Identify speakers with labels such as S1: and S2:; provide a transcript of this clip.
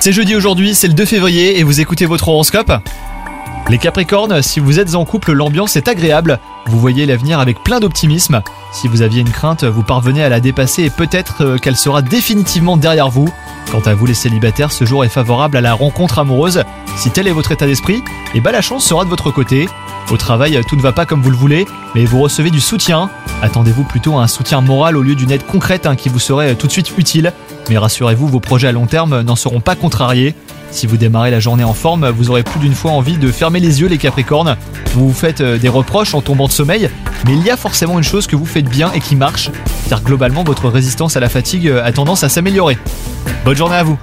S1: C'est jeudi aujourd'hui, c'est le 2 février et vous écoutez votre horoscope Les Capricornes, si vous êtes en couple, l'ambiance est agréable. Vous voyez l'avenir avec plein d'optimisme. Si vous aviez une crainte, vous parvenez à la dépasser et peut-être euh, qu'elle sera définitivement derrière vous. Quant à vous les célibataires, ce jour est favorable à la rencontre amoureuse. Si tel est votre état d'esprit, et bah la chance sera de votre côté. Au travail, tout ne va pas comme vous le voulez, mais vous recevez du soutien. Attendez-vous plutôt à un soutien moral au lieu d'une aide concrète hein, qui vous serait tout de suite utile. Mais rassurez-vous, vos projets à long terme n'en seront pas contrariés. Si vous démarrez la journée en forme, vous aurez plus d'une fois envie de fermer les yeux les Capricornes. Vous vous faites euh, des reproches en tombant de sommeil, mais il y a forcément une chose que vous faites bien et qui marche, car globalement votre résistance à la fatigue euh, a tendance à s'améliorer. Bonne journée à vous